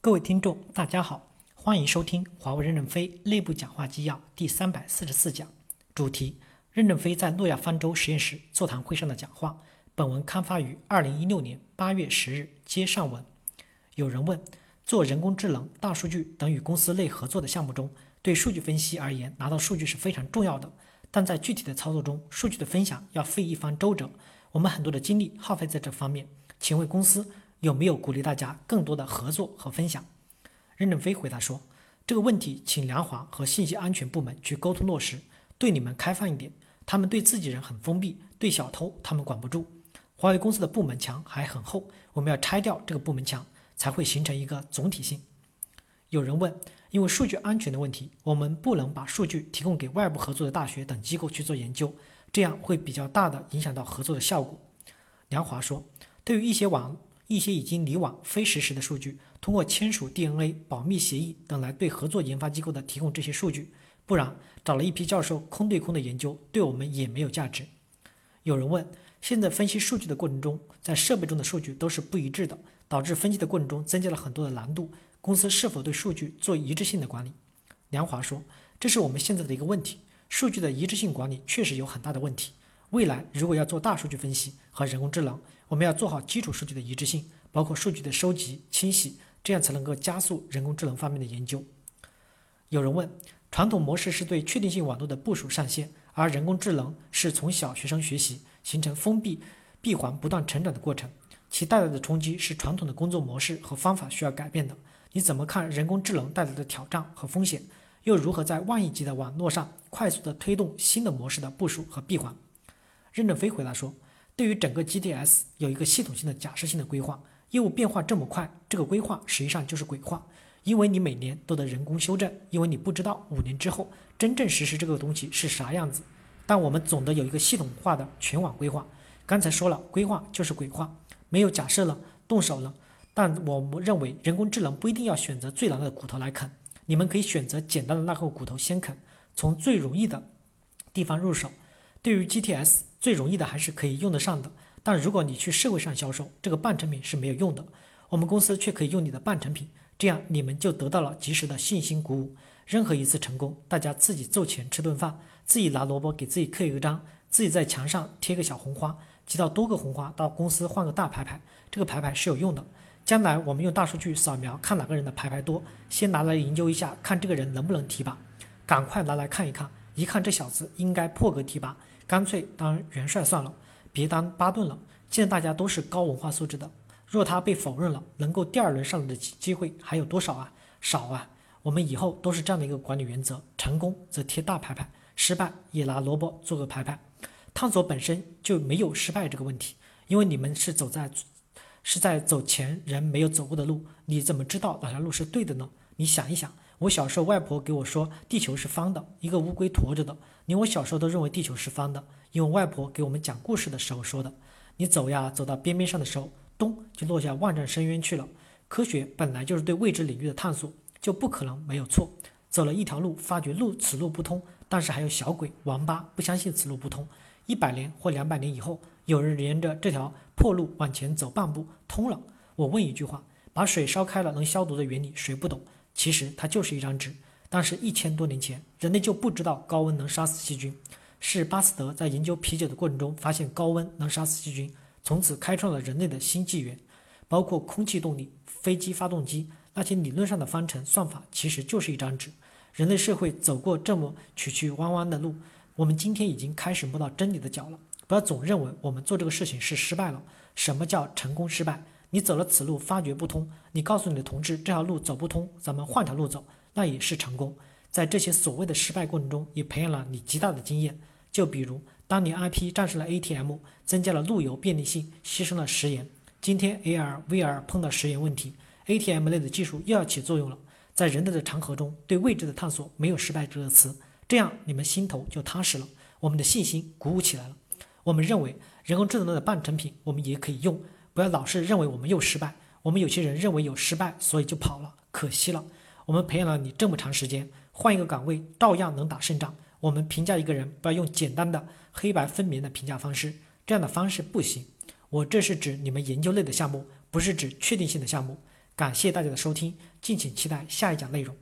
各位听众，大家好，欢迎收听华为任正非内部讲话纪要第三百四十四讲，主题：任正非在诺亚方舟实验室座谈会上的讲话。本文刊发于二零一六年八月十日，接上文。有人问，做人工智能、大数据等与公司内合作的项目中，对数据分析而言，拿到数据是非常重要的，但在具体的操作中，数据的分享要费一番周折，我们很多的精力耗费在这方面，请问公司？有没有鼓励大家更多的合作和分享？任正非回答说：“这个问题，请梁华和信息安全部门去沟通落实，对你们开放一点。他们对自己人很封闭，对小偷他们管不住。华为公司的部门墙还很厚，我们要拆掉这个部门墙，才会形成一个总体性。”有人问：“因为数据安全的问题，我们不能把数据提供给外部合作的大学等机构去做研究，这样会比较大的影响到合作的效果。”梁华说：“对于一些网。”一些已经离网非实时的数据，通过签署 DNA 保密协议等来对合作研发机构的提供这些数据，不然找了一批教授空对空的研究，对我们也没有价值。有人问，现在分析数据的过程中，在设备中的数据都是不一致的，导致分析的过程中增加了很多的难度，公司是否对数据做一致性的管理？梁华说，这是我们现在的一个问题，数据的一致性管理确实有很大的问题。未来如果要做大数据分析和人工智能，我们要做好基础数据的一致性，包括数据的收集、清洗，这样才能够加速人工智能方面的研究。有人问，传统模式是对确定性网络的部署上线，而人工智能是从小学生学习，形成封闭闭环不断成长的过程，其带来的冲击是传统的工作模式和方法需要改变的。你怎么看人工智能带来的挑战和风险？又如何在万亿级的网络上快速的推动新的模式的部署和闭环？任正非回答说：“对于整个 GTS 有一个系统性的假设性的规划，业务变化这么快，这个规划实际上就是鬼话。因为你每年都得人工修正，因为你不知道五年之后真正实施这个东西是啥样子。但我们总的有一个系统化的全网规划。刚才说了，规划就是鬼话，没有假设了，动手了。但我们认为人工智能不一定要选择最难的骨头来啃，你们可以选择简单的那块骨头先啃，从最容易的地方入手。对于 GTS。”最容易的还是可以用得上的，但如果你去社会上销售，这个半成品是没有用的。我们公司却可以用你的半成品，这样你们就得到了及时的信心鼓舞。任何一次成功，大家自己凑钱吃顿饭，自己拿萝卜给自己刻一个章，自己在墙上贴个小红花，集到多个红花到公司换个大牌牌，这个牌牌是有用的。将来我们用大数据扫描看哪个人的牌牌多，先拿来研究一下，看这个人能不能提拔，赶快拿来看一看，一看这小子应该破格提拔。干脆当元帅算了，别当巴顿了。现在大家都是高文化素质的，若他被否认了，能够第二轮上来的机会还有多少啊？少啊！我们以后都是这样的一个管理原则：成功则贴大牌牌，失败也拿萝卜做个牌牌。探索本身就没有失败这个问题，因为你们是走在是在走前人没有走过的路，你怎么知道哪条路是对的呢？你想一想。我小时候，外婆给我说地球是方的，一个乌龟驮着的。连我小时候都认为地球是方的，因为外婆给我们讲故事的时候说的。你走呀，走到边边上的时候，咚就落下万丈深渊去了。科学本来就是对未知领域的探索，就不可能没有错。走了一条路，发觉路此路不通，但是还有小鬼、王八不相信此路不通。一百年或两百年以后，有人沿着这条破路往前走半步，通了。我问一句话：把水烧开了能消毒的原理，谁不懂？其实它就是一张纸，但是一千多年前，人类就不知道高温能杀死细菌，是巴斯德在研究啤酒的过程中发现高温能杀死细菌，从此开创了人类的新纪元。包括空气动力、飞机发动机那些理论上的方程算法，其实就是一张纸。人类社会走过这么曲曲弯弯的路，我们今天已经开始摸到真理的脚了。不要总认为我们做这个事情是失败了。什么叫成功失败？你走了此路发觉不通，你告诉你的同志这条路走不通，咱们换条路走，那也是成功。在这些所谓的失败过程中，也培养了你极大的经验。就比如，当年 IP 战胜了 ATM，增加了路由便利性，牺牲了食盐。今天 AR、VR 碰到食盐问题，ATM 类的技术又要起作用了。在人类的长河中，对未知的探索没有失败这个词，这样你们心头就踏实了，我们的信心鼓舞起来了。我们认为人工智能的半成品，我们也可以用。不要老是认为我们又失败，我们有些人认为有失败，所以就跑了，可惜了。我们培养了你这么长时间，换一个岗位照样能打胜仗。我们评价一个人，不要用简单的黑白分明的评价方式，这样的方式不行。我这是指你们研究类的项目，不是指确定性的项目。感谢大家的收听，敬请期待下一讲内容。